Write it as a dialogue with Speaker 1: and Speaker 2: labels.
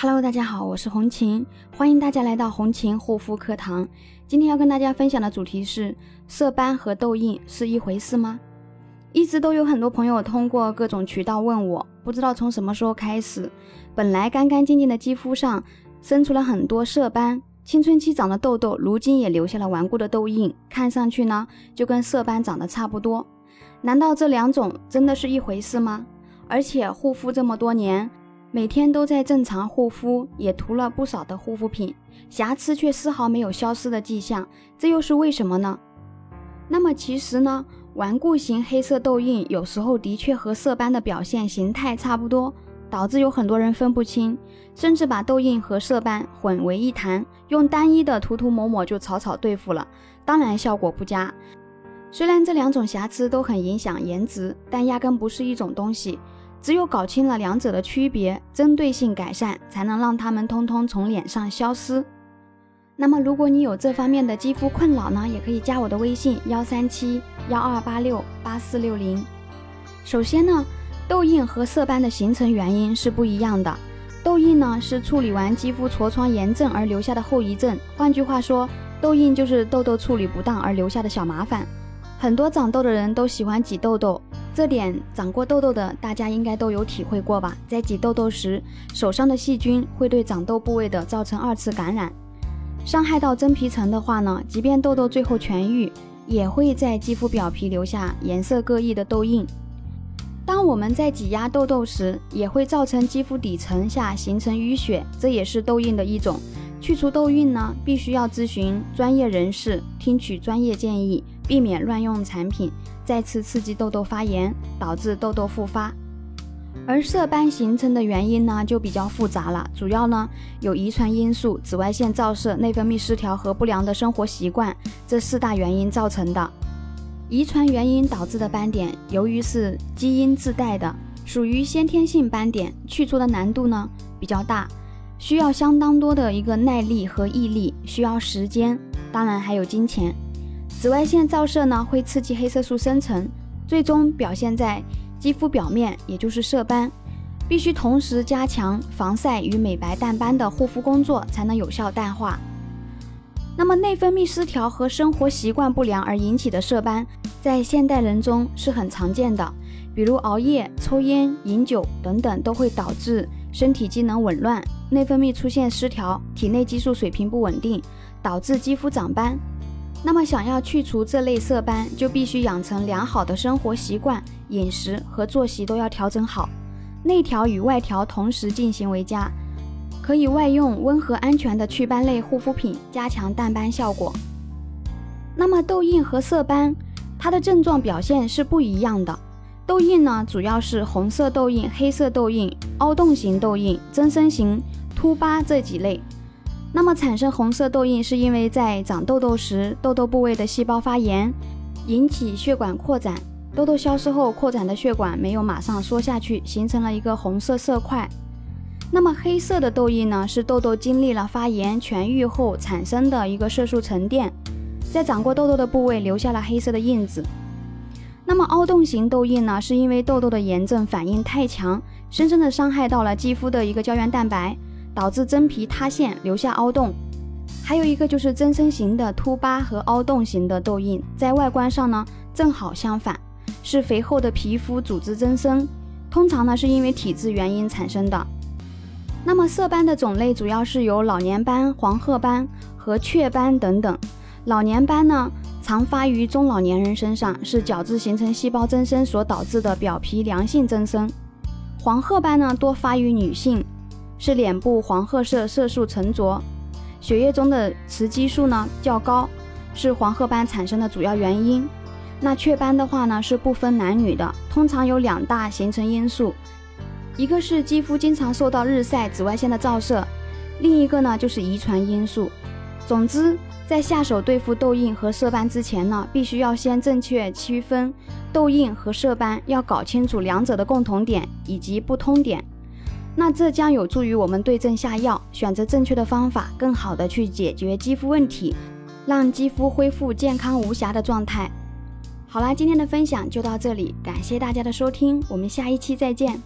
Speaker 1: Hello，大家好，我是红琴，欢迎大家来到红琴护肤课堂。今天要跟大家分享的主题是：色斑和痘印是一回事吗？一直都有很多朋友通过各种渠道问我，不知道从什么时候开始，本来干干净净的肌肤上生出了很多色斑，青春期长的痘痘，如今也留下了顽固的痘印，看上去呢就跟色斑长得差不多。难道这两种真的是一回事吗？而且护肤这么多年。每天都在正常护肤，也涂了不少的护肤品，瑕疵却丝毫没有消失的迹象，这又是为什么呢？那么其实呢，顽固型黑色痘印有时候的确和色斑的表现形态差不多，导致有很多人分不清，甚至把痘印和色斑混为一谈，用单一的涂涂抹抹就草草对付了，当然效果不佳。虽然这两种瑕疵都很影响颜值，但压根不是一种东西。只有搞清了两者的区别，针对性改善，才能让它们通通从脸上消失。那么，如果你有这方面的肌肤困扰呢，也可以加我的微信幺三七幺二八六八四六零。首先呢，痘印和色斑的形成原因是不一样的。痘印呢是处理完肌肤痤疮炎症而留下的后遗症，换句话说，痘印就是痘痘处理不当而留下的小麻烦。很多长痘的人都喜欢挤痘痘。这点长过痘痘的大家应该都有体会过吧？在挤痘痘时，手上的细菌会对长痘部位的造成二次感染，伤害到真皮层的话呢，即便痘痘最后痊愈，也会在肌肤表皮留下颜色各异的痘印。当我们在挤压痘痘时，也会造成肌肤底层下形成淤血，这也是痘印的一种。去除痘印呢，必须要咨询专业人士，听取专业建议，避免乱用产品。再次刺激痘痘发炎，导致痘痘复发。而色斑形成的原因呢，就比较复杂了，主要呢有遗传因素、紫外线照射、内分泌失调和不良的生活习惯这四大原因造成的。遗传原因导致的斑点，由于是基因自带的，属于先天性斑点，去除的难度呢比较大，需要相当多的一个耐力和毅力，需要时间，当然还有金钱。紫外线照射呢，会刺激黑色素生成，最终表现在肌肤表面，也就是色斑。必须同时加强防晒与美白淡斑的护肤工作，才能有效淡化。那么内分泌失调和生活习惯不良而引起的色斑，在现代人中是很常见的，比如熬夜、抽烟、饮酒等等，都会导致身体机能紊乱，内分泌出现失调，体内激素水平不稳定，导致肌肤长斑。那么，想要去除这类色斑，就必须养成良好的生活习惯，饮食和作息都要调整好，内调与外调同时进行为佳。可以外用温和安全的祛斑类护肤品，加强淡斑效果。那么，痘印和色斑，它的症状表现是不一样的。痘印呢，主要是红色痘印、黑色痘印、凹洞型痘印、增生型凸疤这几类。那么产生红色痘印，是因为在长痘痘时，痘痘部位的细胞发炎，引起血管扩展。痘痘消失后，扩展的血管没有马上缩下去，形成了一个红色色块。那么黑色的痘印呢，是痘痘经历了发炎痊愈后产生的一个色素沉淀，在长过痘痘的部位留下了黑色的印子。那么凹洞型痘印呢，是因为痘痘的炎症反应太强，深深的伤害到了肌肤的一个胶原蛋白。导致真皮塌陷，留下凹洞。还有一个就是增生型的凸疤和凹洞型的痘印，在外观上呢正好相反，是肥厚的皮肤组织增生，通常呢是因为体质原因产生的。那么色斑的种类主要是有老年斑、黄褐斑和雀斑等等。老年斑呢常发于中老年人身上，是角质形成细胞增生所导致的表皮良性增生。黄褐斑呢多发于女性。是脸部黄褐色色素沉着，血液中的雌激素呢较高，是黄褐斑产生的主要原因。那雀斑的话呢是不分男女的，通常有两大形成因素，一个是肌肤经常受到日晒、紫外线的照射，另一个呢就是遗传因素。总之，在下手对付痘印和色斑之前呢，必须要先正确区分痘印和色斑，要搞清楚两者的共同点以及不通点。那这将有助于我们对症下药，选择正确的方法，更好的去解决肌肤问题，让肌肤恢复健康无瑕的状态。好啦，今天的分享就到这里，感谢大家的收听，我们下一期再见。